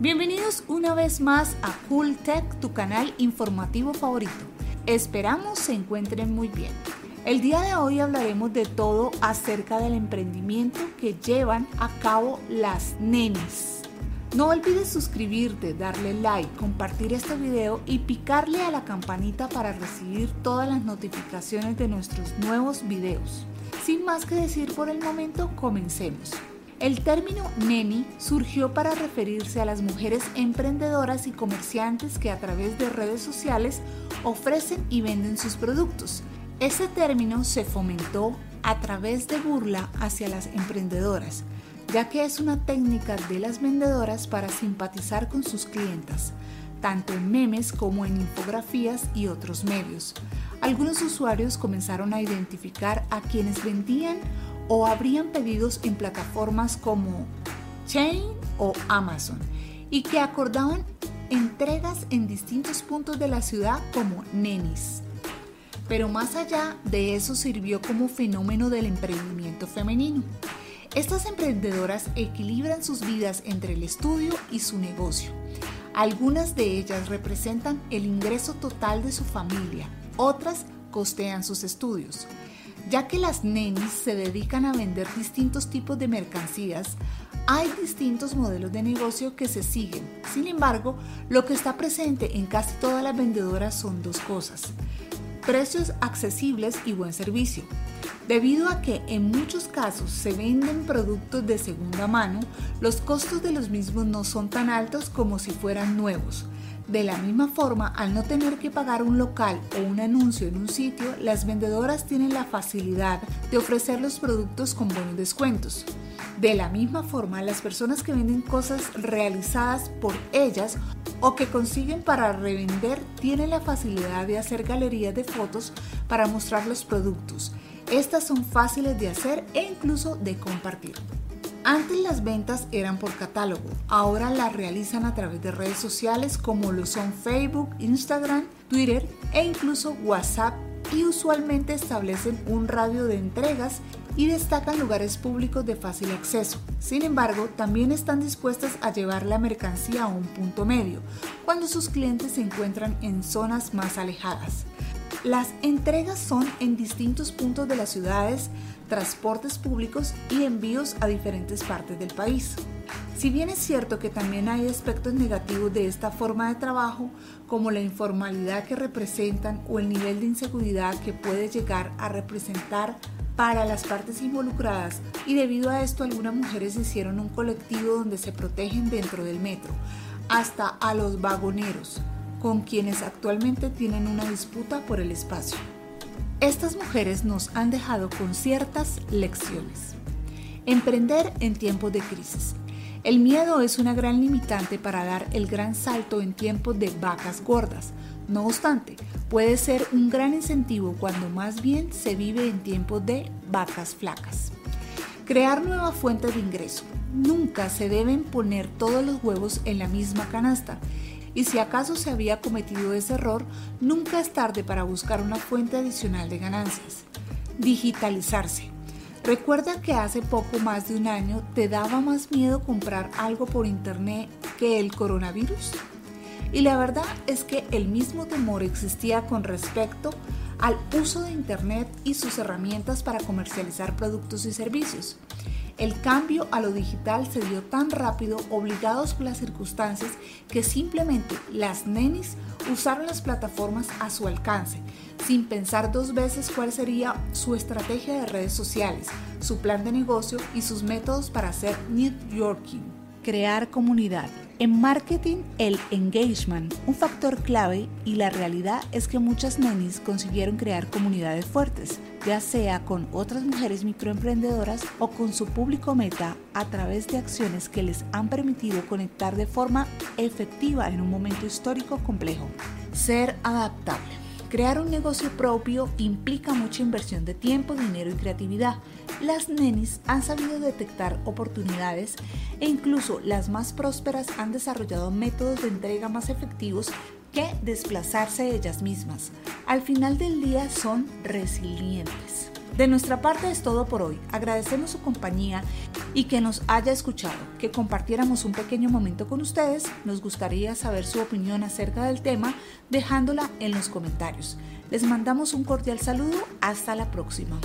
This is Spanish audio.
Bienvenidos una vez más a Cool Tech, tu canal informativo favorito. Esperamos se encuentren muy bien. El día de hoy hablaremos de todo acerca del emprendimiento que llevan a cabo las nenis. No olvides suscribirte, darle like, compartir este video y picarle a la campanita para recibir todas las notificaciones de nuestros nuevos videos. Sin más que decir por el momento, comencemos. El término neni surgió para referirse a las mujeres emprendedoras y comerciantes que a través de redes sociales ofrecen y venden sus productos. Ese término se fomentó a través de burla hacia las emprendedoras, ya que es una técnica de las vendedoras para simpatizar con sus clientas, tanto en memes como en infografías y otros medios. Algunos usuarios comenzaron a identificar a quienes vendían o abrían pedidos en plataformas como Chain o Amazon y que acordaban entregas en distintos puntos de la ciudad como nenis. Pero más allá de eso sirvió como fenómeno del emprendimiento femenino. Estas emprendedoras equilibran sus vidas entre el estudio y su negocio. Algunas de ellas representan el ingreso total de su familia, otras costean sus estudios. Ya que las nenis se dedican a vender distintos tipos de mercancías, hay distintos modelos de negocio que se siguen. Sin embargo, lo que está presente en casi todas las vendedoras son dos cosas. Precios accesibles y buen servicio. Debido a que en muchos casos se venden productos de segunda mano, los costos de los mismos no son tan altos como si fueran nuevos. De la misma forma, al no tener que pagar un local o un anuncio en un sitio, las vendedoras tienen la facilidad de ofrecer los productos con buenos descuentos. De la misma forma, las personas que venden cosas realizadas por ellas o que consiguen para revender tienen la facilidad de hacer galerías de fotos para mostrar los productos. Estas son fáciles de hacer e incluso de compartir. Antes las ventas eran por catálogo, ahora las realizan a través de redes sociales como lo son Facebook, Instagram, Twitter e incluso WhatsApp y usualmente establecen un radio de entregas y destacan lugares públicos de fácil acceso. Sin embargo, también están dispuestas a llevar la mercancía a un punto medio, cuando sus clientes se encuentran en zonas más alejadas. Las entregas son en distintos puntos de las ciudades, transportes públicos y envíos a diferentes partes del país. Si bien es cierto que también hay aspectos negativos de esta forma de trabajo, como la informalidad que representan o el nivel de inseguridad que puede llegar a representar para las partes involucradas y debido a esto algunas mujeres hicieron un colectivo donde se protegen dentro del metro, hasta a los vagoneros, con quienes actualmente tienen una disputa por el espacio. Estas mujeres nos han dejado con ciertas lecciones. Emprender en tiempos de crisis. El miedo es una gran limitante para dar el gran salto en tiempos de vacas gordas. No obstante, puede ser un gran incentivo cuando más bien se vive en tiempos de vacas flacas. Crear nuevas fuentes de ingreso. Nunca se deben poner todos los huevos en la misma canasta y si acaso se había cometido ese error, nunca es tarde para buscar una fuente adicional de ganancias. Digitalizarse. Recuerda que hace poco más de un año te daba más miedo comprar algo por internet que el coronavirus. Y la verdad es que el mismo temor existía con respecto al uso de internet y sus herramientas para comercializar productos y servicios. El cambio a lo digital se dio tan rápido, obligados por las circunstancias, que simplemente las nenis usaron las plataformas a su alcance, sin pensar dos veces cuál sería su estrategia de redes sociales, su plan de negocio y sus métodos para hacer networking. Crear comunidad. En marketing, el engagement, un factor clave y la realidad es que muchas nenis consiguieron crear comunidades fuertes, ya sea con otras mujeres microemprendedoras o con su público meta a través de acciones que les han permitido conectar de forma efectiva en un momento histórico complejo. Ser adaptable. Crear un negocio propio implica mucha inversión de tiempo, dinero y creatividad. Las nenis han sabido detectar oportunidades e incluso las más prósperas han desarrollado métodos de entrega más efectivos que desplazarse ellas mismas. Al final del día son resilientes. De nuestra parte es todo por hoy. Agradecemos su compañía y que nos haya escuchado, que compartiéramos un pequeño momento con ustedes. Nos gustaría saber su opinión acerca del tema dejándola en los comentarios. Les mandamos un cordial saludo. Hasta la próxima.